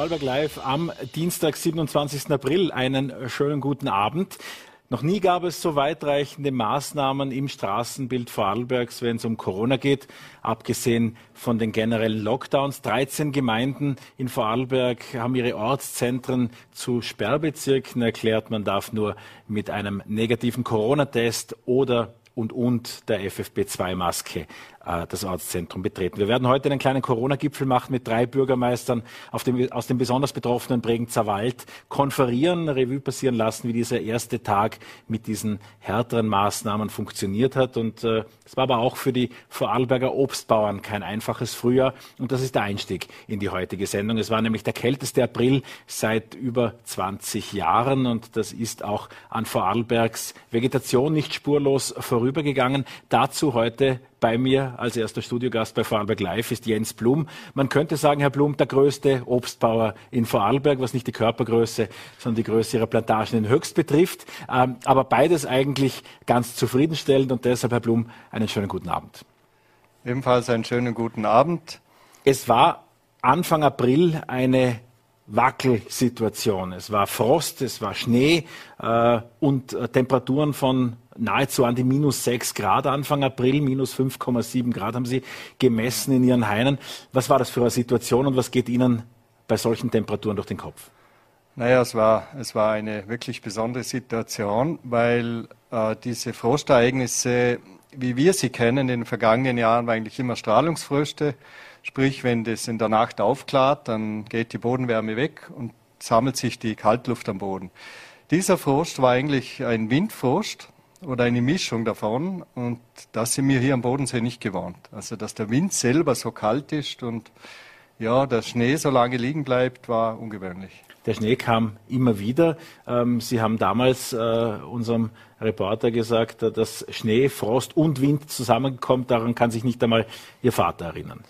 Vorarlberg Live am Dienstag, 27. April. Einen schönen guten Abend. Noch nie gab es so weitreichende Maßnahmen im Straßenbild Vorarlbergs, wenn es um Corona geht, abgesehen von den generellen Lockdowns. 13 Gemeinden in Vorarlberg haben ihre Ortszentren zu Sperrbezirken erklärt. Man darf nur mit einem negativen Corona-Test oder und und der FFP2-Maske äh, das Ortszentrum betreten. Wir werden heute einen kleinen Corona-Gipfel machen mit drei Bürgermeistern dem, aus dem besonders betroffenen Bregenzer Wald, konferieren, Revue passieren lassen, wie dieser erste Tag mit diesen härteren Maßnahmen funktioniert hat. Und äh, es war aber auch für die Vorarlberger Obstbauern kein einfaches Frühjahr. Und das ist der Einstieg in die heutige Sendung. Es war nämlich der kälteste April seit über 20 Jahren und das ist auch an Vorarlbergs Vegetation nicht spurlos vorübergegangen. Dazu heute bei mir als erster Studiogast bei Vorarlberg Live ist Jens Blum. Man könnte sagen, Herr Blum, der größte Obstbauer in Vorarlberg, was nicht die Körpergröße, sondern die Größe Ihrer Plantagen in Höchst betrifft. Ähm, aber beides eigentlich ganz zufriedenstellend und deshalb, Herr Blum, einen schönen guten Abend. Ebenfalls einen schönen guten Abend. Es war Anfang April eine Wackelsituation. Es war Frost, es war Schnee äh, und äh, Temperaturen von nahezu an die minus 6 Grad Anfang April, minus 5,7 Grad haben Sie gemessen in Ihren Hainen. Was war das für eine Situation und was geht Ihnen bei solchen Temperaturen durch den Kopf? Naja, es war, es war eine wirklich besondere Situation, weil äh, diese Frostereignisse, wie wir sie kennen, in den vergangenen Jahren war eigentlich immer Strahlungsfröste. Sprich, wenn das in der Nacht aufklart, dann geht die Bodenwärme weg und sammelt sich die Kaltluft am Boden. Dieser Frost war eigentlich ein Windfrost oder eine Mischung davon und das sind wir hier am Bodensee nicht gewohnt. Also, dass der Wind selber so kalt ist und ja, der Schnee so lange liegen bleibt, war ungewöhnlich. Der Schnee kam immer wieder. Ähm, Sie haben damals äh, unserem Reporter gesagt, dass Schnee, Frost und Wind zusammenkommt. Daran kann sich nicht einmal Ihr Vater erinnern.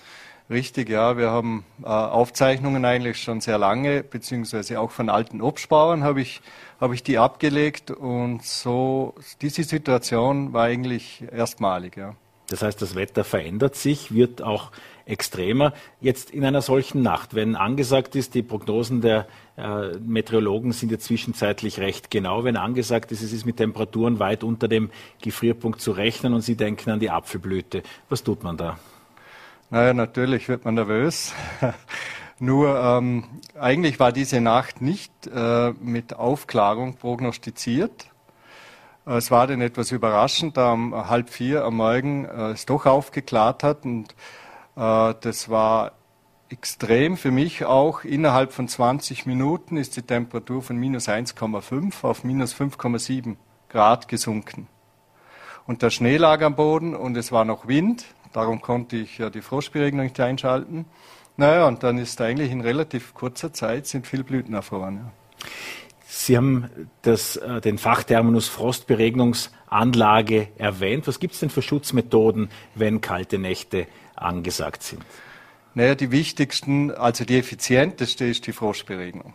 Richtig, ja. Wir haben äh, Aufzeichnungen eigentlich schon sehr lange, beziehungsweise auch von alten Obstbauern habe ich, habe ich die abgelegt und so, diese Situation war eigentlich erstmalig, ja. Das heißt, das Wetter verändert sich, wird auch extremer. Jetzt in einer solchen Nacht, wenn angesagt ist, die Prognosen der äh, Meteorologen sind ja zwischenzeitlich recht genau, wenn angesagt ist, es ist mit Temperaturen weit unter dem Gefrierpunkt zu rechnen und Sie denken an die Apfelblüte. Was tut man da? Naja, natürlich wird man nervös. Nur ähm, eigentlich war diese Nacht nicht äh, mit Aufklärung prognostiziert. Es war dann etwas überraschend, da um halb vier am Morgen äh, es doch aufgeklärt hat. Und äh, das war extrem für mich auch. Innerhalb von 20 Minuten ist die Temperatur von minus 1,5 auf minus 5,7 Grad gesunken. Und der Schnee lag am Boden und es war noch Wind. Darum konnte ich ja die Froschberegnung nicht einschalten. Naja, und dann ist eigentlich in relativ kurzer Zeit sind viele Blüten erfroren. Ja. Sie haben das, äh, den Fachterminus Frostberegnungsanlage erwähnt. Was gibt es denn für Schutzmethoden, wenn kalte Nächte angesagt sind? Naja, die wichtigsten, also die effizienteste ist die Frostberegnung.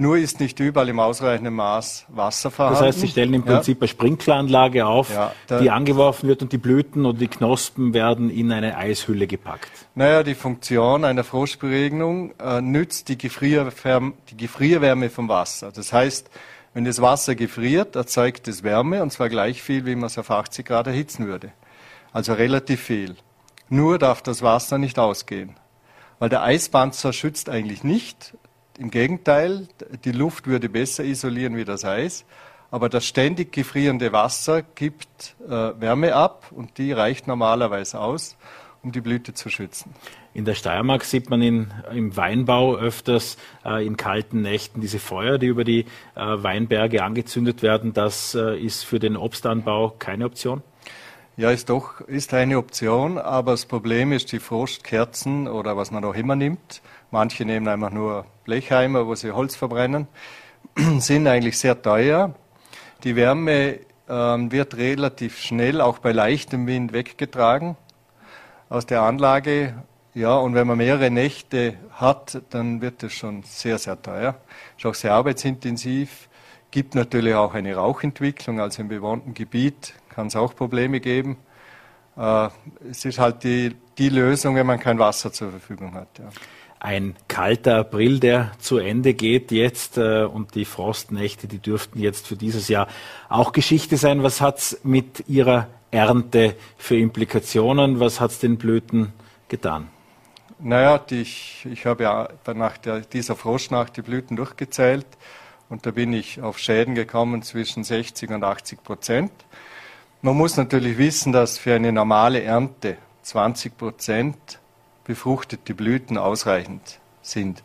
Nur ist nicht überall im ausreichenden Maß Wasser vorhanden. Das heißt, Sie stellen im Prinzip ja. eine Sprinkleranlage auf, ja, die angeworfen wird und die Blüten oder die Knospen werden in eine Eishülle gepackt. Naja, die Funktion einer Frostberegnung äh, nützt die, Gefrierwärme, die Gefrierwärme vom Wasser. Das heißt, wenn das Wasser gefriert, erzeugt es Wärme und zwar gleich viel, wie man es auf 80 Grad erhitzen würde. Also relativ viel. Nur darf das Wasser nicht ausgehen. Weil der Eispanzer schützt eigentlich nicht, im Gegenteil, die Luft würde besser isolieren wie das Eis, aber das ständig gefrierende Wasser gibt äh, Wärme ab und die reicht normalerweise aus, um die Blüte zu schützen. In der Steiermark sieht man in, im Weinbau öfters äh, in kalten Nächten diese Feuer, die über die äh, Weinberge angezündet werden. Das äh, ist für den Obstanbau keine Option? Ja, ist doch, ist eine Option, aber das Problem ist die Frostkerzen oder was man auch immer nimmt Manche nehmen einfach nur Blechheimer, wo sie Holz verbrennen, sind eigentlich sehr teuer. Die Wärme ähm, wird relativ schnell, auch bei leichtem Wind, weggetragen aus der Anlage. Ja, und wenn man mehrere Nächte hat, dann wird es schon sehr, sehr teuer. Ist auch sehr arbeitsintensiv. Gibt natürlich auch eine Rauchentwicklung, also im bewohnten Gebiet kann es auch Probleme geben. Äh, es ist halt die, die Lösung, wenn man kein Wasser zur Verfügung hat. Ja. ein kalter April, der zu Ende geht jetzt äh, und die Frostnächte, die dürften jetzt für dieses Jahr auch Geschichte sein. Was hat's mit Ihrer Ernte für Implikationen? Was hat's den Blüten getan? Naja, die, ich, ich habe ja nach der, dieser Frostnacht die Blüten durchgezählt und da bin ich auf Schäden gekommen zwischen 60 und 80 Prozent. Man muss natürlich wissen, dass für eine normale Ernte 20 Prozent befruchtete Blüten ausreichend sind.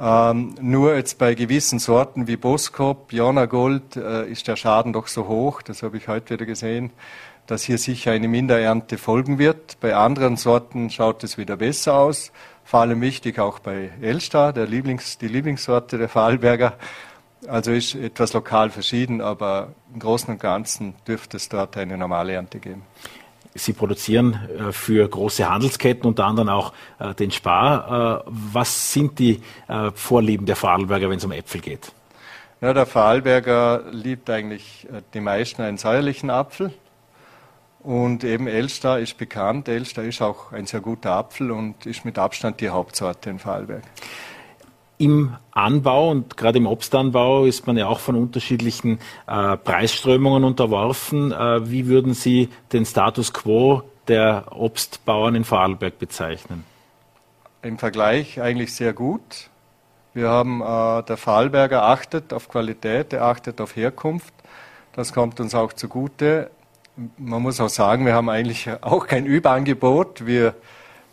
Ähm, nur jetzt bei gewissen Sorten wie Boskop, Jonagold äh, ist der Schaden doch so hoch, das habe ich heute wieder gesehen, dass hier sicher eine Minderernte folgen wird. Bei anderen Sorten schaut es wieder besser aus. Vor allem wichtig auch bei Elstar, der Lieblings, die Lieblingssorte der Vorarlberger. Also ist etwas lokal verschieden, aber im Großen und Ganzen dürfte es dort eine normale Ernte geben. Sie produzieren äh, für große Handelsketten, unter anderem auch äh, den Spar. Äh, was sind die Vorlieben der Vorarlberger, wenn es um Äpfel geht? Ja, der Vorarlberger liebt eigentlich die meisten einen säuerlichen Apfel. Und eben Elster ist bekannt. Elster ist auch ein sehr guter Apfel und ist mit Abstand die Hauptsorte in Vorarlberg. Im Anbau und gerade im Obstanbau ist man ja auch von unterschiedlichen äh, Preisströmungen unterworfen. Äh, wie würden Sie den Status quo der Obstbauern in Vorarlberg bezeichnen? Im Vergleich eigentlich sehr gut. Wir haben, äh, der Vorarlberger achtet auf Qualität, er achtet auf Herkunft. Das kommt uns auch zugute. Man muss auch sagen, wir haben eigentlich auch kein Überangebot. Wir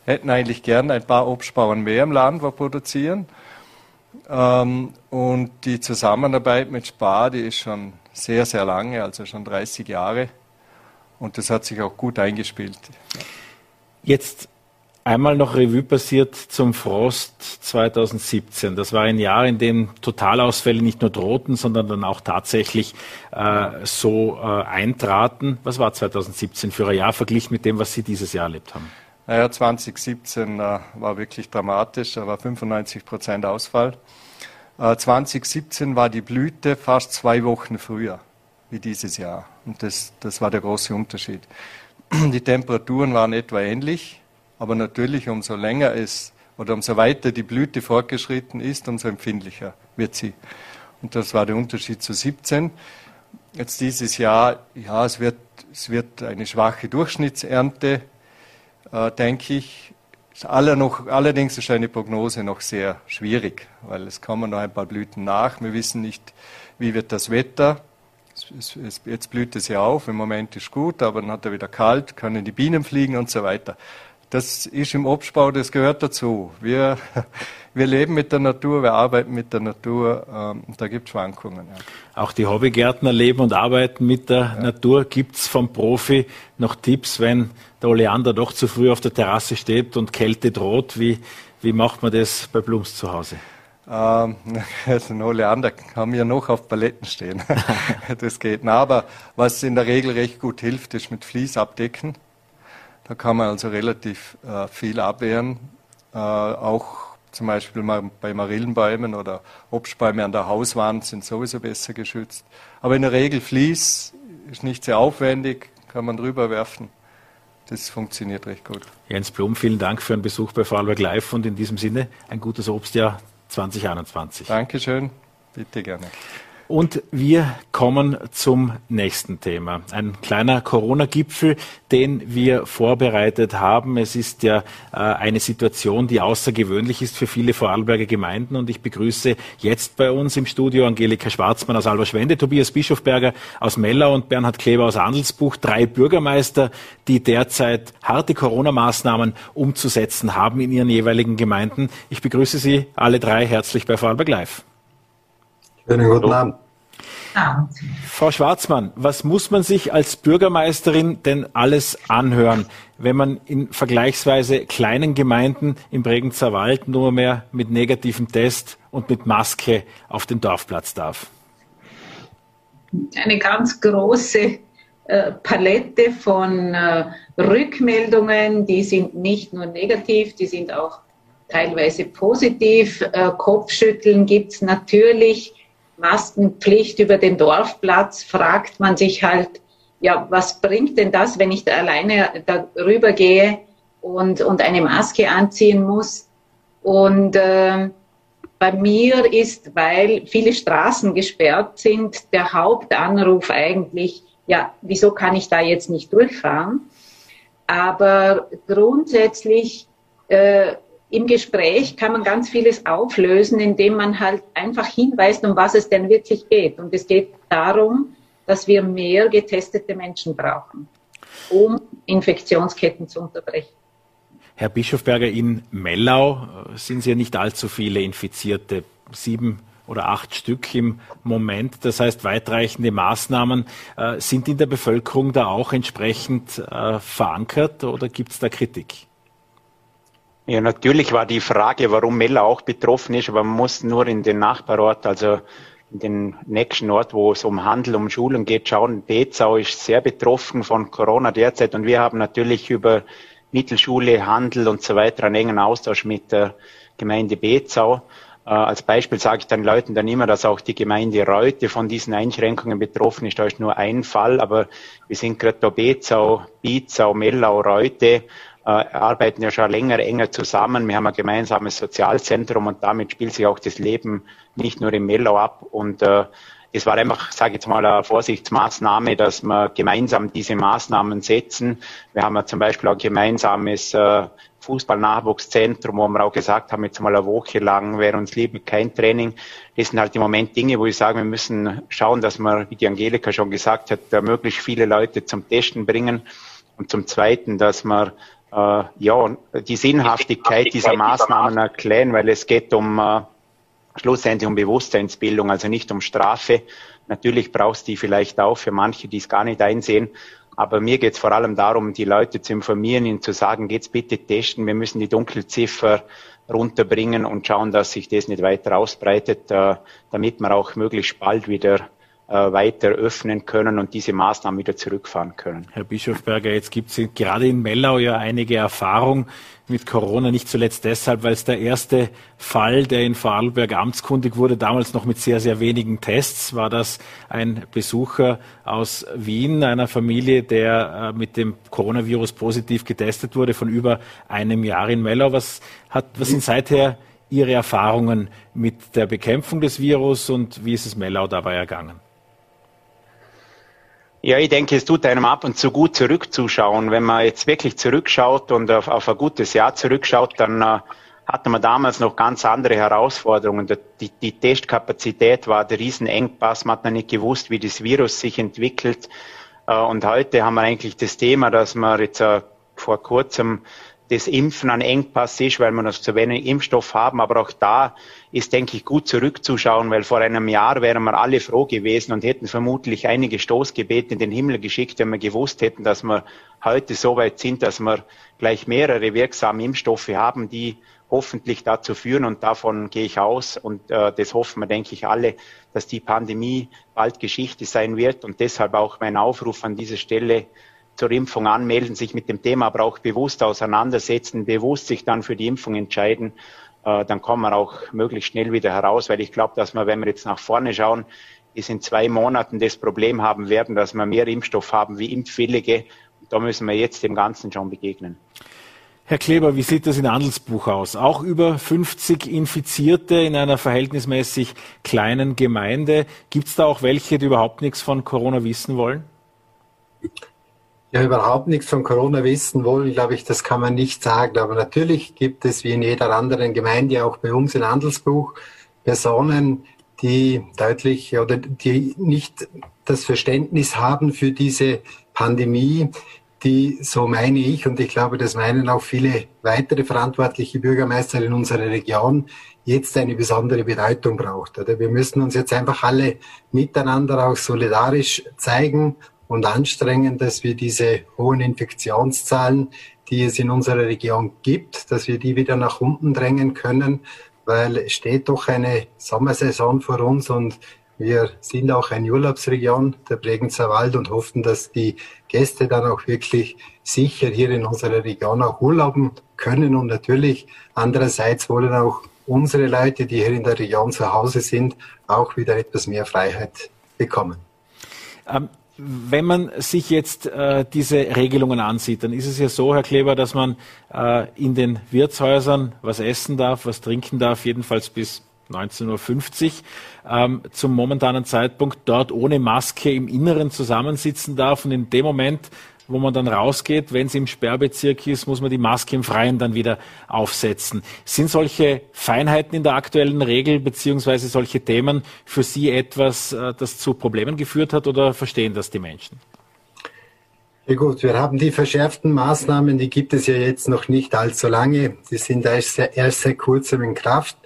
hätten eigentlich gern ein paar Obstbauern mehr im Land, wo produzieren. Ähm, und die Zusammenarbeit mit Spar, die ist schon sehr, sehr lange, also schon 30 Jahre. Und das hat sich auch gut eingespielt. Jetzt einmal noch Revue passiert zum Frost 2017. Das war ein Jahr, in dem Totalausfälle nicht nur drohten, sondern dann auch tatsächlich äh, so äh, eintraten. Was war 2017 für ein Jahr verglichen mit dem, was Sie dieses Jahr erlebt haben? Naja, 2017 äh, war wirklich dramatisch, da war 95 Prozent Ausfall. Äh, 2017 war die Blüte fast zwei Wochen früher wie dieses Jahr. Und das, das war der große Unterschied. Die Temperaturen waren etwa ähnlich, aber natürlich umso länger es oder umso weiter die Blüte fortgeschritten ist, umso empfindlicher wird sie. Und das war der Unterschied zu 17. Jetzt dieses Jahr, ja, es wird, es wird eine schwache Durchschnittsernte äh, denke ich, ist aller noch, allerdings ist eine Prognose noch sehr schwierig, weil es kommen noch ein paar Blüten nach. Wir wissen nicht, wie wird das Wetter. Es, es, jetzt blüht es ja auf, im Moment ist gut, aber dann hat er wieder kalt, können die Bienen fliegen und so weiter. Das ist im Obstbau, das gehört dazu. Wir, wir leben mit der Natur, wir arbeiten mit der Natur, ähm, da gibt es Schwankungen. Ja. Auch die Hobbygärtner leben und arbeiten mit der ja. Natur. Gibt es vom Profi noch Tipps, wenn der Oleander doch zu früh auf der Terrasse steht und Kälte droht? Wie, wie macht man das bei Blums zu Hause? Ähm, also ein Oleander haben wir noch auf Paletten stehen. das geht. Na, aber was in der Regel recht gut hilft, ist mit Vlies abdecken. Da kann man also relativ äh, viel abwehren. Äh, auch zum Beispiel bei Marillenbäumen oder Obstbäume an der Hauswand sind sowieso besser geschützt. Aber in der Regel Vlies ist nicht sehr aufwendig, kann man drüber werfen. Das funktioniert recht gut. Jens Blum, vielen Dank für einen Besuch bei Vorarlberg Live und in diesem Sinne ein gutes Obstjahr 2021. Dankeschön, bitte gerne. Und wir kommen zum nächsten Thema. Ein kleiner Corona-Gipfel, den wir vorbereitet haben. Es ist ja äh, eine Situation, die außergewöhnlich ist für viele Vorarlberger Gemeinden. Und ich begrüße jetzt bei uns im Studio Angelika Schwarzmann aus Alberschwende, Tobias Bischofberger aus Mellau und Bernhard Kleber aus Andelsbuch. Drei Bürgermeister, die derzeit harte Corona-Maßnahmen umzusetzen haben in ihren jeweiligen Gemeinden. Ich begrüße Sie alle drei herzlich bei Vorarlberg Live. Schönen guten Abend. Frau Schwarzmann, was muss man sich als Bürgermeisterin denn alles anhören, wenn man in vergleichsweise kleinen Gemeinden im Bregenzer Wald nur mehr mit negativem Test und mit Maske auf den Dorfplatz darf? Eine ganz große äh, Palette von äh, Rückmeldungen, die sind nicht nur negativ, die sind auch teilweise positiv. Äh, Kopfschütteln gibt es natürlich Maskenpflicht über den Dorfplatz, fragt man sich halt, ja, was bringt denn das, wenn ich da alleine darüber gehe und, und eine Maske anziehen muss? Und äh, bei mir ist, weil viele Straßen gesperrt sind, der Hauptanruf eigentlich, ja, wieso kann ich da jetzt nicht durchfahren? Aber grundsätzlich äh, im Gespräch kann man ganz vieles auflösen, indem man halt einfach hinweist, um was es denn wirklich geht. Und es geht darum, dass wir mehr getestete Menschen brauchen, um Infektionsketten zu unterbrechen. Herr Bischofberger, in Mellau äh, sind ja nicht allzu viele Infizierte, sieben oder acht Stück im Moment. Das heißt, weitreichende Maßnahmen äh, sind in der Bevölkerung da auch entsprechend äh, verankert oder gibt es da Kritik? Ja, natürlich war die Frage, warum Mella auch betroffen ist, aber man muss nur in den Nachbarort, also in den nächsten Ort, wo es um Handel, um Schulen geht, schauen. Bezau ist sehr betroffen von Corona derzeit und wir haben natürlich über Mittelschule, Handel und so weiter einen engen Austausch mit der Gemeinde Bezau. Äh, als Beispiel sage ich den Leuten dann immer, dass auch die Gemeinde Reute von diesen Einschränkungen betroffen ist. Da ist nur ein Fall, aber wir sind gerade da Bezau, Bizau, Mellau, Reute arbeiten ja schon länger enger zusammen. Wir haben ein gemeinsames Sozialzentrum und damit spielt sich auch das Leben nicht nur im Mellau ab. Und äh, es war einfach, sage ich jetzt mal, eine Vorsichtsmaßnahme, dass wir gemeinsam diese Maßnahmen setzen. Wir haben ja zum Beispiel auch ein gemeinsames äh, Fußballnachwuchszentrum, wo wir auch gesagt haben, jetzt mal eine Woche lang wäre uns lieber kein Training. Das sind halt im Moment Dinge, wo ich sage, wir müssen schauen, dass wir, wie die Angelika schon gesagt hat, möglichst viele Leute zum Testen bringen. Und zum Zweiten, dass wir äh, ja, die Sinnhaftigkeit dieser Maßnahmen erklären, weil es geht um äh, schlussendlich um Bewusstseinsbildung, also nicht um Strafe. Natürlich brauchst du die vielleicht auch für manche, die es gar nicht einsehen. Aber mir geht es vor allem darum, die Leute zu informieren, ihnen zu sagen, geht's bitte testen, wir müssen die Dunkelziffer runterbringen und schauen, dass sich das nicht weiter ausbreitet, äh, damit wir auch möglichst bald wieder weiter öffnen können und diese Maßnahmen wieder zurückfahren können. Herr Bischofberger, jetzt gibt es gerade in Mellau ja einige Erfahrung mit Corona, nicht zuletzt deshalb, weil es der erste Fall, der in Vorarlberg amtskundig wurde, damals noch mit sehr, sehr wenigen Tests, war das ein Besucher aus Wien, einer Familie, der äh, mit dem Coronavirus positiv getestet wurde, von über einem Jahr in Mellau. Was, hat, was sind seither Ihre Erfahrungen mit der Bekämpfung des Virus und wie ist es Mellau dabei ergangen? Ja, ich denke, es tut einem ab und zu gut zurückzuschauen. Wenn man jetzt wirklich zurückschaut und auf, auf ein gutes Jahr zurückschaut, dann äh, hatte man damals noch ganz andere Herausforderungen. Die, die Testkapazität war der Riesenengpass. Man hat noch nicht gewusst, wie das Virus sich entwickelt. Äh, und heute haben wir eigentlich das Thema, dass wir jetzt äh, vor kurzem das Impfen ein Engpass ist, weil wir noch zu wenig Impfstoff haben. Aber auch da ist, denke ich, gut zurückzuschauen, weil vor einem Jahr wären wir alle froh gewesen und hätten vermutlich einige Stoßgebete in den Himmel geschickt, wenn wir gewusst hätten, dass wir heute so weit sind, dass wir gleich mehrere wirksame Impfstoffe haben, die hoffentlich dazu führen. Und davon gehe ich aus. Und äh, das hoffen wir, denke ich, alle, dass die Pandemie bald Geschichte sein wird. Und deshalb auch mein Aufruf an dieser Stelle, zur Impfung anmelden, sich mit dem Thema aber auch bewusst auseinandersetzen, bewusst sich dann für die Impfung entscheiden, äh, dann kommen wir auch möglichst schnell wieder heraus, weil ich glaube, dass wir, wenn wir jetzt nach vorne schauen, bis in zwei Monaten das Problem haben werden, dass wir mehr Impfstoff haben wie Impfwillige. Da müssen wir jetzt dem Ganzen schon begegnen. Herr Kleber, wie sieht das in Handelsbuch aus? Auch über 50 Infizierte in einer verhältnismäßig kleinen Gemeinde. Gibt es da auch welche, die überhaupt nichts von Corona wissen wollen? Ja überhaupt nichts von Corona wissen wollen, glaube ich, das kann man nicht sagen. Aber natürlich gibt es wie in jeder anderen Gemeinde auch bei uns in Handelsbuch Personen, die deutlich oder die nicht das Verständnis haben für diese Pandemie, die, so meine ich, und ich glaube, das meinen auch viele weitere verantwortliche Bürgermeister in unserer Region, jetzt eine besondere Bedeutung braucht. Oder wir müssen uns jetzt einfach alle miteinander auch solidarisch zeigen und anstrengen, dass wir diese hohen Infektionszahlen, die es in unserer Region gibt, dass wir die wieder nach unten drängen können, weil es steht doch eine Sommersaison vor uns und wir sind auch eine Urlaubsregion, der Bregenzer Wald, und hoffen, dass die Gäste dann auch wirklich sicher hier in unserer Region auch urlauben können. Und natürlich andererseits wollen auch unsere Leute, die hier in der Region zu Hause sind, auch wieder etwas mehr Freiheit bekommen. Ähm, Wenn man sich jetzt äh, diese Regelungen ansieht, dann ist es ja so, Herr Kleber, dass man äh, in den Wirtshäusern was essen darf, was trinken darf, jedenfalls bis 19.50 Uhr ähm, zum momentanen Zeitpunkt dort ohne Maske im Inneren zusammensitzen darf. Und in dem Moment, wo man dann rausgeht, wenn es im Sperrbezirk ist, muss man die Maske im Freien dann wieder aufsetzen. Sind solche Feinheiten in der aktuellen Regel beziehungsweise solche Themen für Sie etwas, äh, das zu Problemen geführt hat oder verstehen das die Menschen? Ja gut, wir haben die verschärften Maßnahmen, die gibt es ja jetzt noch nicht allzu lange. Die sind erst sehr, erst seit kurzem in Kraft.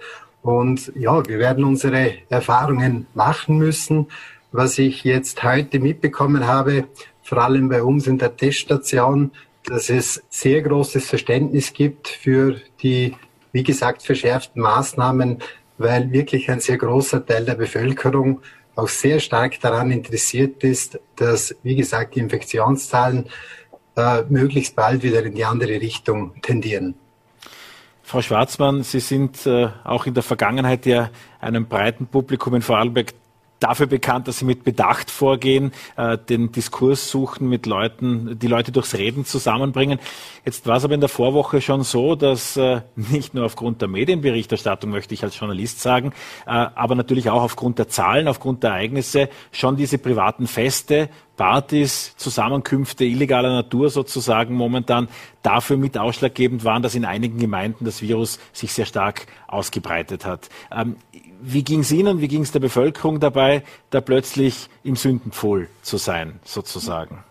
Und ja, wir werden unsere Erfahrungen machen müssen. Was ich jetzt heute mitbekommen habe, vor allem bei uns in der Teststation, dass es sehr großes Verständnis gibt für die, wie gesagt, verschärften Maßnahmen, weil wirklich ein sehr großer Teil der Bevölkerung auch sehr stark daran interessiert ist, dass, wie gesagt, die Infektionszahlen äh, möglichst bald wieder in die andere Richtung tendieren. Frau Schwarzmann, Sie sind äh, auch in der Vergangenheit ja einem breiten Publikum in Vorarlberg dafür bekannt, dass sie mit Bedacht vorgehen, äh, den Diskurs suchen, mit Leuten, die Leute durchs Reden zusammenbringen. Jetzt war es aber in der Vorwoche schon so, dass äh, nicht nur aufgrund der Medienberichterstattung, möchte ich als Journalist sagen, äh, aber natürlich auch aufgrund der Zahlen, aufgrund der Ereignisse schon diese privaten Feste, Partys, Zusammenkünfte illegaler Natur sozusagen momentan dafür mit ausschlaggebend waren, dass in einigen Gemeinden das Virus sich sehr stark ausgebreitet hat. Ähm, wie ging es Ihnen, wie ging es der Bevölkerung dabei, da plötzlich im Sündenpfuhl zu sein, sozusagen?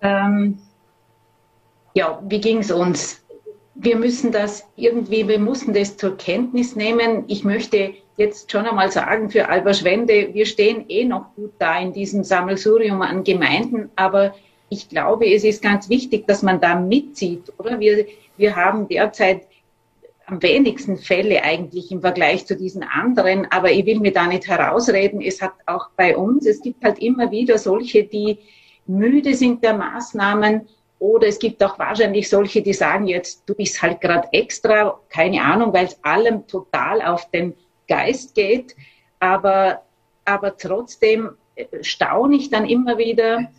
Ähm, ja, wie ging es uns? Wir müssen das irgendwie, wir mussten das zur Kenntnis nehmen. Ich möchte jetzt schon einmal sagen, für Alba Schwende, wir stehen eh noch gut da in diesem Sammelsurium an Gemeinden, aber ich glaube, es ist ganz wichtig, dass man da mitzieht, oder? Wir, wir haben derzeit am wenigsten Fälle eigentlich im Vergleich zu diesen anderen, aber ich will mir da nicht herausreden. Es hat auch bei uns, es gibt halt immer wieder solche, die müde sind der Maßnahmen oder es gibt auch wahrscheinlich solche, die sagen jetzt, du bist halt gerade extra, keine Ahnung, weil es allem total auf den Geist geht. Aber, aber trotzdem äh, staune ich dann immer wieder,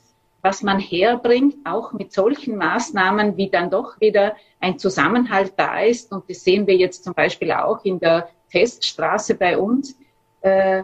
was man herbringt, auch mit solchen Maßnahmen, wie dann doch wieder ein Zusammenhalt da ist. Und das sehen wir jetzt zum Beispiel auch in der Teststraße bei uns. Äh,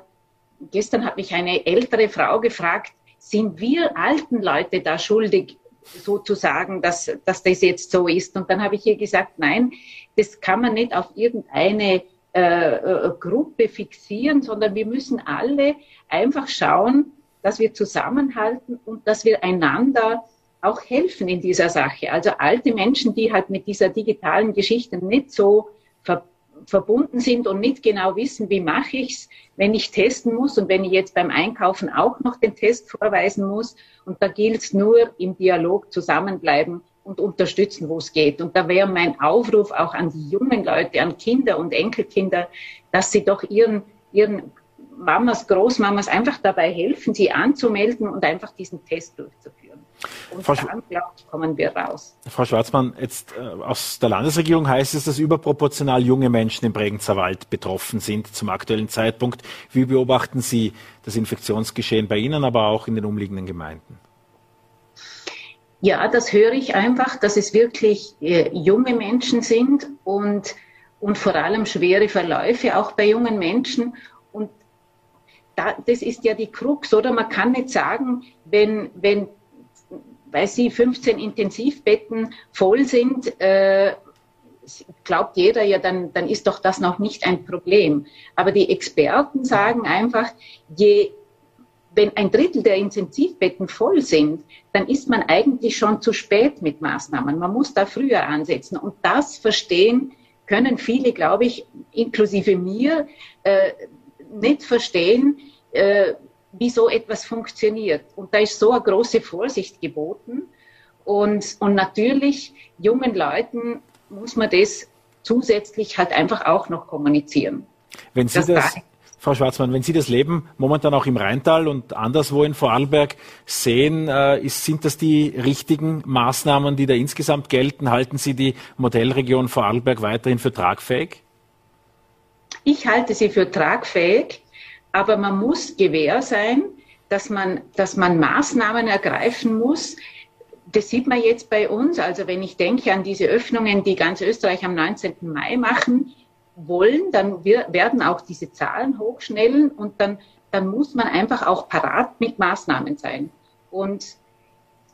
gestern hat mich eine ältere Frau gefragt, sind wir alten Leute da schuldig, sozusagen, dass, dass das jetzt so ist? Und dann habe ich ihr gesagt, nein, das kann man nicht auf irgendeine äh, äh Gruppe fixieren, sondern wir müssen alle einfach schauen, dass wir zusammenhalten und dass wir einander auch helfen in dieser Sache. Also alte Menschen, die halt mit dieser digitalen Geschichte nicht so ver verbunden sind und nicht genau wissen, wie mache ich's, wenn ich testen muss und wenn ich jetzt beim Einkaufen auch noch den Test vorweisen muss. Und da gilt es nur im Dialog zusammenbleiben und unterstützen, wo es geht. Und da wäre mein Aufruf auch an die jungen Leute, an Kinder und Enkelkinder, dass sie doch ihren, ihren Mamas, Großmamas einfach dabei helfen, sie anzumelden und einfach diesen Test durchzuführen. Und Frau dann, glaube ich, kommen wir raus. Frau Schwarzmann, jetzt äh, aus der Landesregierung heißt es, dass überproportional junge Menschen im Bregenzer Wald betroffen sind zum aktuellen Zeitpunkt. Wie beobachten Sie das Infektionsgeschehen bei Ihnen, aber auch in den umliegenden Gemeinden? Ja, das höre ich einfach, dass es wirklich äh, junge Menschen sind und, und vor allem schwere Verläufe auch bei jungen Menschen. Da, das ist ja die Krux, oder? Man kann nicht sagen, wenn, wenn weil sie 15 Intensivbetten voll sind, äh, glaubt jeder ja, dann, dann ist doch das noch nicht ein Problem. Aber die Experten sagen einfach, je, wenn ein Drittel der Intensivbetten voll sind, dann ist man eigentlich schon zu spät mit Maßnahmen. Man muss da früher ansetzen. Und das verstehen können viele, glaube ich, inklusive mir, äh, nicht verstehen, äh, wie so etwas funktioniert. Und da ist so eine große Vorsicht geboten. Und, und natürlich, jungen Leuten muss man das zusätzlich halt einfach auch noch kommunizieren. Wenn Sie das, Frau Schwarzmann, wenn Sie das Leben momentan auch im Rheintal und anderswo in Vorarlberg sehen, äh, ist, sind das die richtigen Maßnahmen, die da insgesamt gelten? Halten Sie die Modellregion Vorarlberg weiterhin für tragfähig? Ich halte sie für tragfähig. Aber man muss gewähr sein, dass man, dass man Maßnahmen ergreifen muss. Das sieht man jetzt bei uns. Also wenn ich denke an diese Öffnungen, die ganz Österreich am 19. Mai machen wollen, dann werden auch diese Zahlen hochschnellen und dann, dann muss man einfach auch parat mit Maßnahmen sein. Und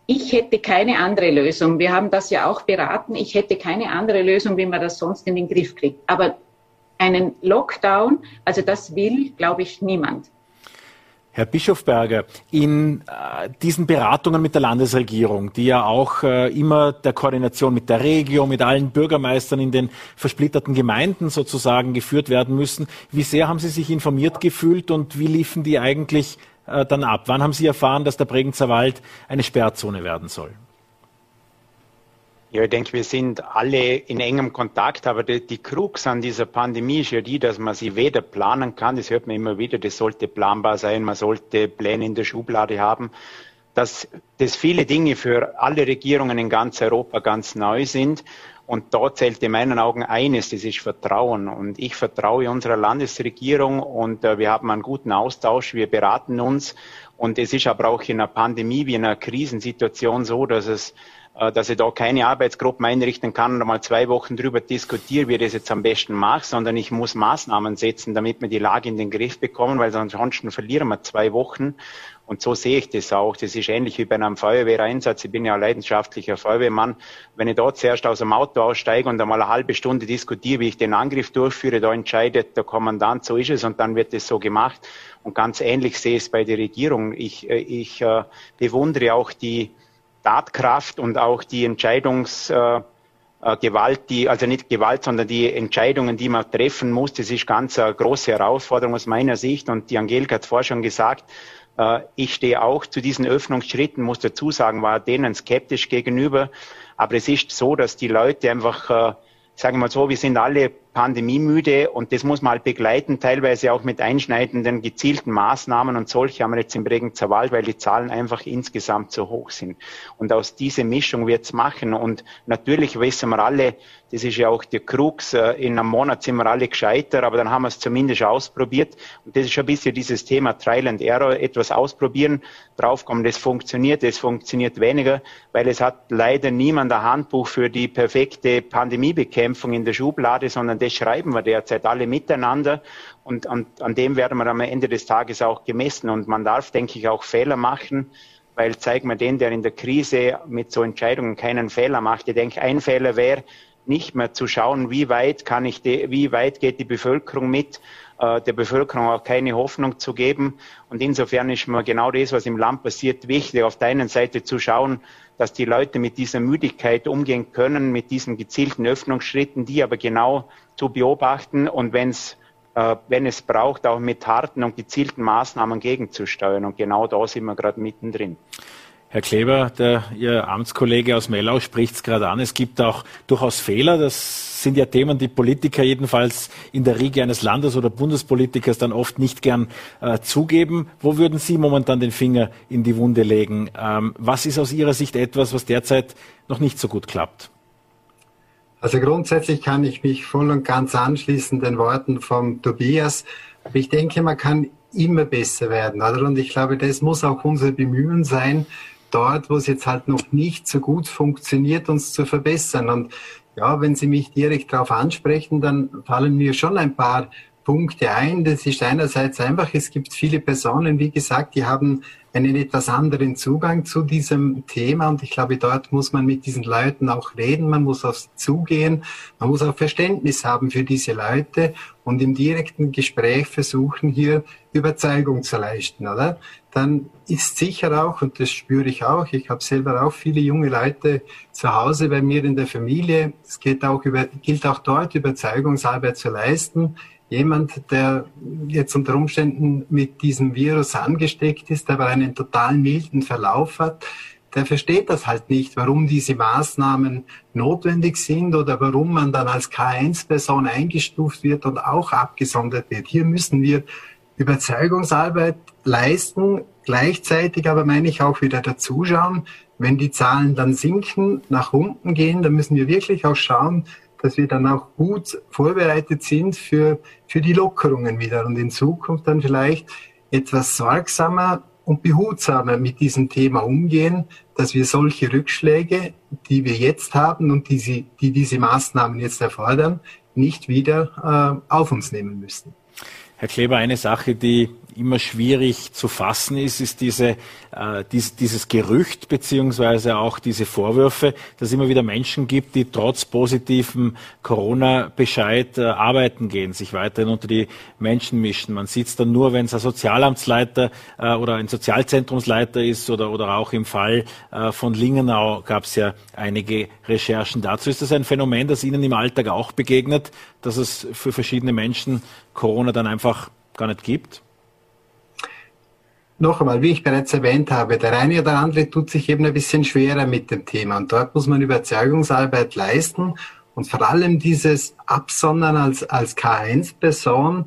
ich hätte keine andere Lösung. Wir haben das ja auch beraten. Ich hätte keine andere Lösung, wie man das sonst in den Griff kriegt. Aber einen Lockdown, also das will, glaube ich, niemand. Herr Bischofberger, in äh, diesen Beratungen mit der Landesregierung, die ja auch äh, immer der Koordination mit der Regio, mit allen Bürgermeistern in den versplitterten Gemeinden sozusagen geführt werden müssen, wie sehr haben Sie sich informiert gefühlt und wie liefen die eigentlich äh, dann ab? Wann haben Sie erfahren, dass der Bregenzer Wald eine Sperrzone werden soll? Ja, ich denke, wir sind alle in engem Kontakt, aber die, die Krux an dieser Pandemie ist ja die, dass man sie weder planen kann, das hört man immer wieder, das sollte planbar sein, man sollte Pläne in der Schublade haben, dass, dass viele Dinge für alle Regierungen in ganz Europa ganz neu sind. Und da zählt in meinen Augen eines, das ist Vertrauen. Und ich vertraue unserer Landesregierung und äh, wir haben einen guten Austausch, wir beraten uns. Und es ist aber auch in einer Pandemie wie in einer Krisensituation so, dass es dass ich da keine Arbeitsgruppen einrichten kann und mal zwei Wochen drüber diskutiere, wie ich das jetzt am besten mache, sondern ich muss Maßnahmen setzen, damit wir die Lage in den Griff bekommen, weil ansonsten verlieren wir zwei Wochen. Und so sehe ich das auch. Das ist ähnlich wie bei einem Feuerwehreinsatz. Ich bin ja leidenschaftlicher Feuerwehrmann. Wenn ich dort zuerst aus dem Auto aussteige und einmal eine halbe Stunde diskutiere, wie ich den Angriff durchführe, da entscheidet der Kommandant, so ist es und dann wird es so gemacht. Und ganz ähnlich sehe ich es bei der Regierung. Ich, äh, ich äh, bewundere auch die, Tatkraft und auch die Entscheidungsgewalt, äh, die, also nicht Gewalt, sondern die Entscheidungen, die man treffen muss, das ist ganz eine große Herausforderung aus meiner Sicht. Und die Angelika hat vorher schon gesagt, äh, ich stehe auch zu diesen Öffnungsschritten, muss dazu sagen, war denen skeptisch gegenüber. Aber es ist so, dass die Leute einfach, äh, sagen wir mal so, wir sind alle pandemiemüde und das muss man halt begleiten, teilweise auch mit einschneidenden, gezielten Maßnahmen und solche haben wir jetzt im Bregenzer Wald, weil die Zahlen einfach insgesamt so hoch sind. Und aus dieser Mischung wird's machen und natürlich wissen wir alle, das ist ja auch der Krux, äh, in einem Monat sind wir alle gescheiter, aber dann haben wir es zumindest ausprobiert und das ist ein bisschen dieses Thema Trial and Error, etwas ausprobieren, draufkommen, das funktioniert, das funktioniert weniger, weil es hat leider niemand ein Handbuch für die perfekte Pandemiebekämpfung in der Schublade, sondern das schreiben wir derzeit alle miteinander und, und an dem werden wir am Ende des Tages auch gemessen. Und man darf, denke ich, auch Fehler machen, weil zeigt man den, der in der Krise mit so Entscheidungen keinen Fehler macht. Ich denke, ein Fehler wäre, nicht mehr zu schauen, wie weit kann ich, de, wie weit geht die Bevölkerung mit, der Bevölkerung auch keine Hoffnung zu geben. Und insofern ist mir genau das, was im Land passiert, wichtig, auf der einen Seite zu schauen, dass die Leute mit dieser Müdigkeit umgehen können, mit diesen gezielten Öffnungsschritten, die aber genau zu beobachten und wenn's, äh, wenn es braucht, auch mit harten und gezielten Maßnahmen gegenzusteuern. Und genau da sind wir gerade mittendrin. Herr Kleber, der, Ihr Amtskollege aus Mellau spricht es gerade an. Es gibt auch durchaus Fehler. Das sind ja Themen, die Politiker jedenfalls in der Riege eines Landes oder Bundespolitikers dann oft nicht gern äh, zugeben. Wo würden Sie momentan den Finger in die Wunde legen? Ähm, was ist aus Ihrer Sicht etwas, was derzeit noch nicht so gut klappt? Also grundsätzlich kann ich mich voll und ganz anschließen den Worten von Tobias. Ich denke, man kann immer besser werden, oder? Und ich glaube, das muss auch unser Bemühen sein, dort, wo es jetzt halt noch nicht so gut funktioniert, uns zu verbessern. Und ja, wenn Sie mich direkt darauf ansprechen, dann fallen mir schon ein paar Punkte ein. Das ist einerseits einfach, es gibt viele Personen, wie gesagt, die haben einen etwas anderen Zugang zu diesem Thema und ich glaube, dort muss man mit diesen Leuten auch reden, man muss auf sie zugehen, man muss auch Verständnis haben für diese Leute und im direkten Gespräch versuchen, hier Überzeugung zu leisten, oder? Dann ist sicher auch, und das spüre ich auch, ich habe selber auch viele junge Leute zu Hause bei mir in der Familie, es geht auch über, gilt auch dort Überzeugungsarbeit zu leisten, jemand, der jetzt unter Umständen mit diesem Virus angesteckt ist, aber einen total milden Verlauf hat, der versteht das halt nicht, warum diese Maßnahmen notwendig sind oder warum man dann als K1-Person eingestuft wird und auch abgesondert wird. Hier müssen wir Überzeugungsarbeit leisten, gleichzeitig aber meine ich auch wieder dazuschauen, wenn die Zahlen dann sinken, nach unten gehen, dann müssen wir wirklich auch schauen, dass wir dann auch gut vorbereitet sind für, für die Lockerungen wieder und in Zukunft dann vielleicht etwas sorgsamer und behutsamer mit diesem Thema umgehen, dass wir solche Rückschläge, die wir jetzt haben und die, sie, die diese Maßnahmen jetzt erfordern, nicht wieder äh, auf uns nehmen müssen. Herr Kleber, eine Sache, die immer schwierig zu fassen ist, ist diese, äh, dies, dieses Gerücht beziehungsweise auch diese Vorwürfe, dass es immer wieder Menschen gibt, die trotz positivem Corona-Bescheid äh, arbeiten gehen, sich weiterhin unter die Menschen mischen. Man sieht es dann nur, wenn es ein Sozialamtsleiter äh, oder ein Sozialzentrumsleiter ist oder, oder auch im Fall äh, von Lingenau gab es ja einige Recherchen dazu. Ist das ein Phänomen, das Ihnen im Alltag auch begegnet, dass es für verschiedene Menschen Corona dann einfach gar nicht gibt? Noch einmal, wie ich bereits erwähnt habe, der eine oder andere tut sich eben ein bisschen schwerer mit dem Thema und dort muss man Überzeugungsarbeit leisten und vor allem dieses Absondern als, als K1-Person,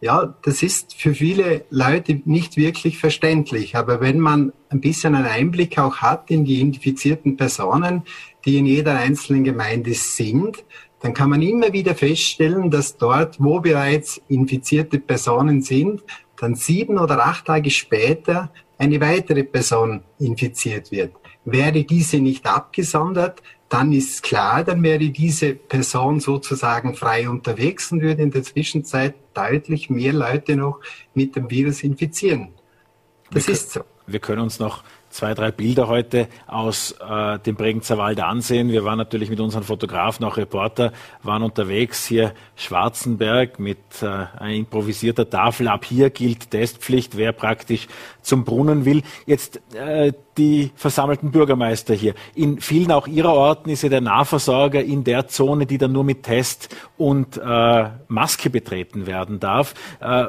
ja, das ist für viele Leute nicht wirklich verständlich. Aber wenn man ein bisschen einen Einblick auch hat in die infizierten Personen, die in jeder einzelnen Gemeinde sind, dann kann man immer wieder feststellen, dass dort, wo bereits infizierte Personen sind, dann sieben oder acht Tage später eine weitere Person infiziert wird. Wäre diese nicht abgesondert, dann ist klar, dann wäre diese Person sozusagen frei unterwegs und würde in der Zwischenzeit deutlich mehr Leute noch mit dem Virus infizieren. Das wir ist so. Wir können uns noch zwei, drei Bilder heute aus äh, dem Bregenzer Wald ansehen. Wir waren natürlich mit unseren Fotografen, auch Reporter, waren unterwegs. Hier Schwarzenberg mit äh, improvisierter Tafel. Ab hier gilt Testpflicht, wer praktisch zum Brunnen will. Jetzt äh, die versammelten Bürgermeister hier. In vielen auch ihrer Orten ist ja der Nahversorger in der Zone, die dann nur mit Test und äh, Maske betreten werden darf. Äh,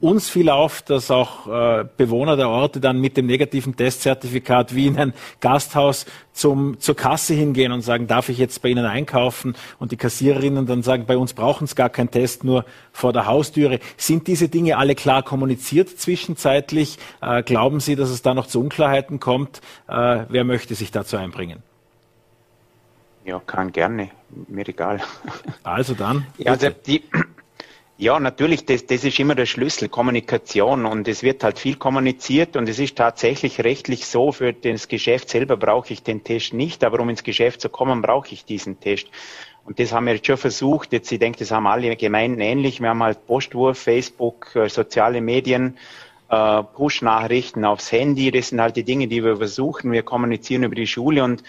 uns fiel auf, dass auch äh, Bewohner der Orte dann mit dem negativen Testzertifikat wie in ein Gasthaus zum, zur Kasse hingehen und sagen, darf ich jetzt bei Ihnen einkaufen? Und die Kassiererinnen dann sagen, bei uns brauchen es gar keinen Test, nur vor der Haustüre. Sind diese Dinge alle klar kommuniziert zwischenzeitlich? Äh, glauben Sie, dass es da noch zu Unklarheiten kommt? Äh, wer möchte sich dazu einbringen? Ja, kann gerne. Mir egal. Also dann. Ja, also die, ja, natürlich, das, das ist immer der Schlüssel, Kommunikation. Und es wird halt viel kommuniziert und es ist tatsächlich rechtlich so, für das Geschäft selber brauche ich den Test nicht, aber um ins Geschäft zu kommen, brauche ich diesen Test. Und das haben wir jetzt schon versucht. Jetzt, ich denke, das haben alle Gemeinden ähnlich. Wir haben halt Postwurf, Facebook, äh, soziale Medien, äh, Push-Nachrichten aufs Handy. Das sind halt die Dinge, die wir versuchen. Wir kommunizieren über die Schule und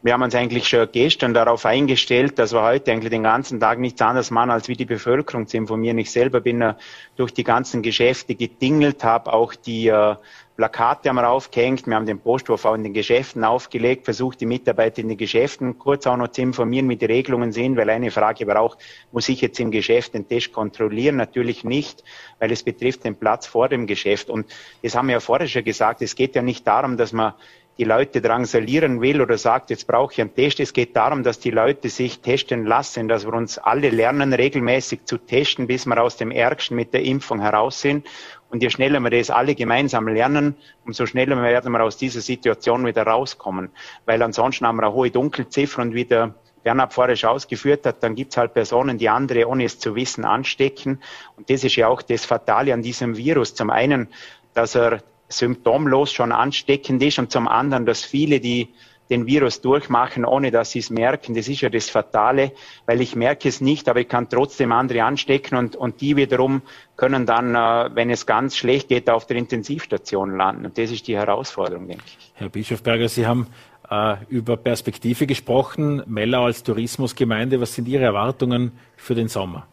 wir haben uns eigentlich schon gestern darauf eingestellt, dass wir heute eigentlich den ganzen Tag nichts anderes machen, als wie die Bevölkerung zu informieren. Ich selber bin uh, durch die ganzen Geschäfte gedingelt, habe auch die uh, Plakate haben wir aufgehängt, wir haben den Postwurf auch in den Geschäften aufgelegt, versucht die Mitarbeiter in den Geschäften kurz auch noch zu informieren, wie die Regelungen sind, weil eine Frage war auch, muss ich jetzt im Geschäft den Test kontrollieren? Natürlich nicht, weil es betrifft den Platz vor dem Geschäft. Und das haben wir ja vorher schon gesagt, es geht ja nicht darum, dass man die Leute drangsalieren will oder sagt, jetzt brauche ich einen Test. Es geht darum, dass die Leute sich testen lassen, dass wir uns alle lernen, regelmäßig zu testen, bis wir aus dem Ärgsten mit der Impfung heraus sind. Und je schneller wir das alle gemeinsam lernen, umso schneller werden wir aus dieser Situation wieder rauskommen. Weil ansonsten haben wir eine hohe Dunkelziffer und wie der Bernhard schon ausgeführt hat, dann gibt es halt Personen, die andere, ohne es zu wissen, anstecken. Und das ist ja auch das Fatale an diesem Virus. Zum einen, dass er symptomlos schon ansteckend ist und zum anderen, dass viele, die den Virus durchmachen, ohne dass sie es merken. Das ist ja das Fatale, weil ich merke es nicht, aber ich kann trotzdem andere anstecken und, und die wiederum können dann, äh, wenn es ganz schlecht geht, auf der Intensivstation landen. Und das ist die Herausforderung, denke ich. Herr Bischofberger, Sie haben äh, über Perspektive gesprochen. Mellau als Tourismusgemeinde, was sind Ihre Erwartungen für den Sommer?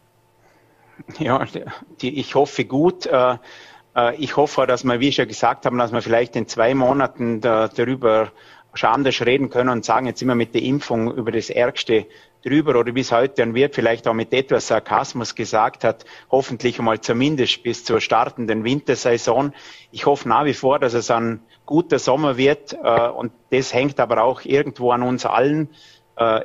Ja, die, ich hoffe gut. Äh, äh, ich hoffe, dass wir, wie ich ja gesagt habe, dass wir vielleicht in zwei Monaten da, darüber schon anders reden können und sagen, jetzt wir mit der Impfung über das Ärgste drüber oder bis heute ein Wirt vielleicht auch mit etwas Sarkasmus gesagt hat, hoffentlich einmal zumindest bis zur startenden Wintersaison. Ich hoffe nach wie vor, dass es ein guter Sommer wird äh, und das hängt aber auch irgendwo an uns allen, äh,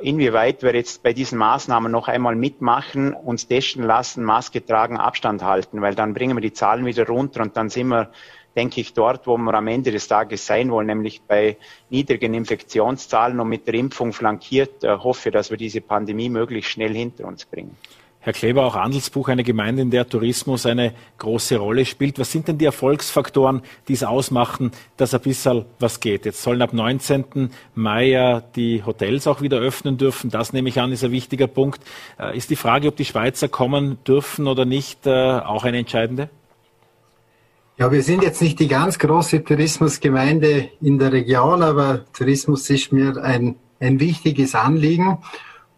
inwieweit wir jetzt bei diesen Maßnahmen noch einmal mitmachen, uns testen lassen, Maske tragen, Abstand halten, weil dann bringen wir die Zahlen wieder runter und dann sind wir, denke ich, dort, wo wir am Ende des Tages sein wollen, nämlich bei niedrigen Infektionszahlen und mit der Impfung flankiert, äh, hoffe, dass wir diese Pandemie möglichst schnell hinter uns bringen. Herr Kleber, auch Andelsbuch, eine Gemeinde, in der Tourismus eine große Rolle spielt. Was sind denn die Erfolgsfaktoren, die es ausmachen, dass ein bisschen was geht? Jetzt sollen ab 19. Mai ja die Hotels auch wieder öffnen dürfen. Das nehme ich an, ist ein wichtiger Punkt. Äh, ist die Frage, ob die Schweizer kommen dürfen oder nicht, äh, auch eine entscheidende? Ja, wir sind jetzt nicht die ganz große Tourismusgemeinde in der Region, aber Tourismus ist mir ein, ein wichtiges Anliegen.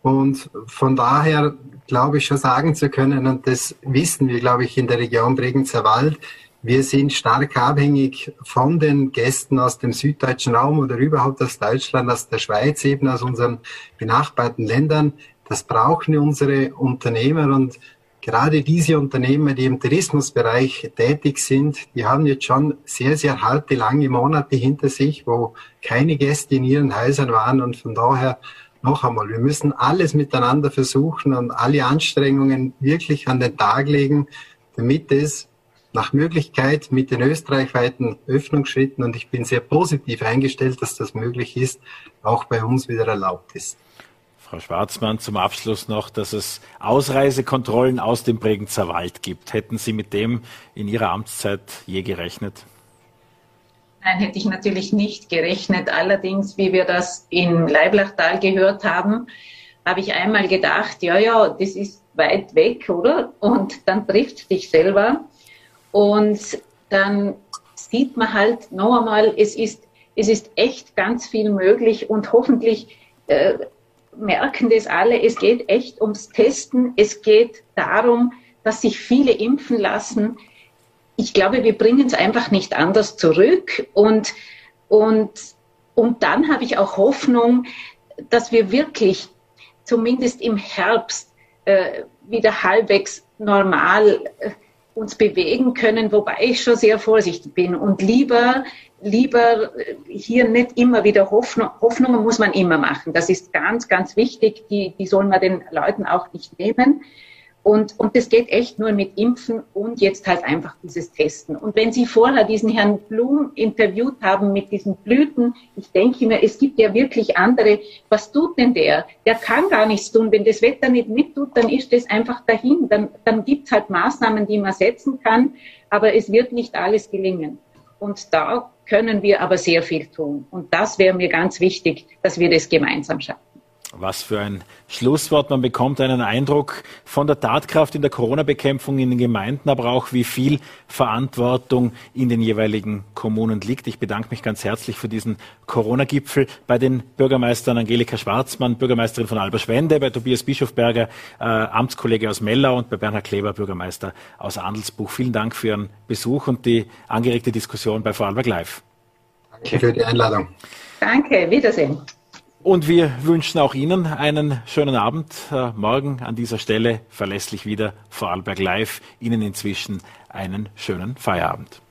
Und von daher glaube ich schon sagen zu können, und das wissen wir, glaube ich, in der Region Bregenzer Wald, wir sind stark abhängig von den Gästen aus dem süddeutschen Raum oder überhaupt aus Deutschland, aus der Schweiz, eben aus unseren benachbarten Ländern. Das brauchen unsere Unternehmer und gerade diese Unternehmer, die im Tourismusbereich tätig sind, die haben jetzt schon sehr, sehr harte, lange Monate hinter sich, wo keine Gäste in ihren Häusern waren und von daher noch einmal, wir müssen alles miteinander versuchen und alle Anstrengungen wirklich an den Tag legen, damit es nach Möglichkeit mit den österreichweiten Öffnungsschritten, und ich bin sehr positiv eingestellt, dass das möglich ist, auch bei uns wieder erlaubt ist. Frau Schwarzmann, zum Abschluss noch, dass es Ausreisekontrollen aus dem Bregenzer Wald gibt. Hätten Sie mit dem in Ihrer Amtszeit je gerechnet? Nein, hätte ich natürlich nicht gerechnet. Allerdings, wie wir das in Leiblachtal gehört haben, habe ich einmal gedacht, ja, ja, das ist weit weg, oder? Und dann trifft dich selber und dann sieht man halt noch einmal, es ist, es ist echt ganz viel möglich und hoffentlich äh, merken das alle. Es geht echt ums Testen. Es geht darum, dass sich viele impfen lassen ich glaube, wir bringen es einfach nicht anders zurück. Und, und, und dann habe ich auch Hoffnung, dass wir wirklich zumindest im Herbst äh, wieder halbwegs normal äh, uns bewegen können, wobei ich schon sehr vorsichtig bin und lieber, lieber äh, hier nicht immer wieder Hoffnung, Hoffnungen muss man immer machen. Das ist ganz, ganz wichtig. Die, die soll man den Leuten auch nicht nehmen. Und, und das geht echt nur mit Impfen und jetzt halt einfach dieses Testen. Und wenn Sie vorher diesen Herrn Blum interviewt haben mit diesen Blüten, ich denke mir, es gibt ja wirklich andere. Was tut denn der? Der kann gar nichts tun. Wenn das Wetter nicht mittut, dann ist das einfach dahin. Dann, dann gibt's halt Maßnahmen, die man setzen kann, aber es wird nicht alles gelingen. Und da können wir aber sehr viel tun. Und das wäre mir ganz wichtig, dass wir das gemeinsam schaffen. Was für ein Schlusswort. Man bekommt einen Eindruck von der Tatkraft in der Corona-Bekämpfung in den Gemeinden, aber auch wie viel Verantwortung in den jeweiligen Kommunen liegt. Ich bedanke mich ganz herzlich für diesen Corona-Gipfel bei den Bürgermeistern Angelika Schwarzmann, Bürgermeisterin von Alberschwende, bei Tobias Bischofberger, äh, Amtskollege aus Mellau und bei Bernhard Kleber, Bürgermeister aus Andelsbuch. Vielen Dank für Ihren Besuch und die angeregte Diskussion bei Vorarlberg Live. Danke für die Einladung. Danke, Wiedersehen. Und wir wünschen auch Ihnen einen schönen Abend. Äh, morgen an dieser Stelle verlässlich wieder Vorarlberg Live. Ihnen inzwischen einen schönen Feierabend.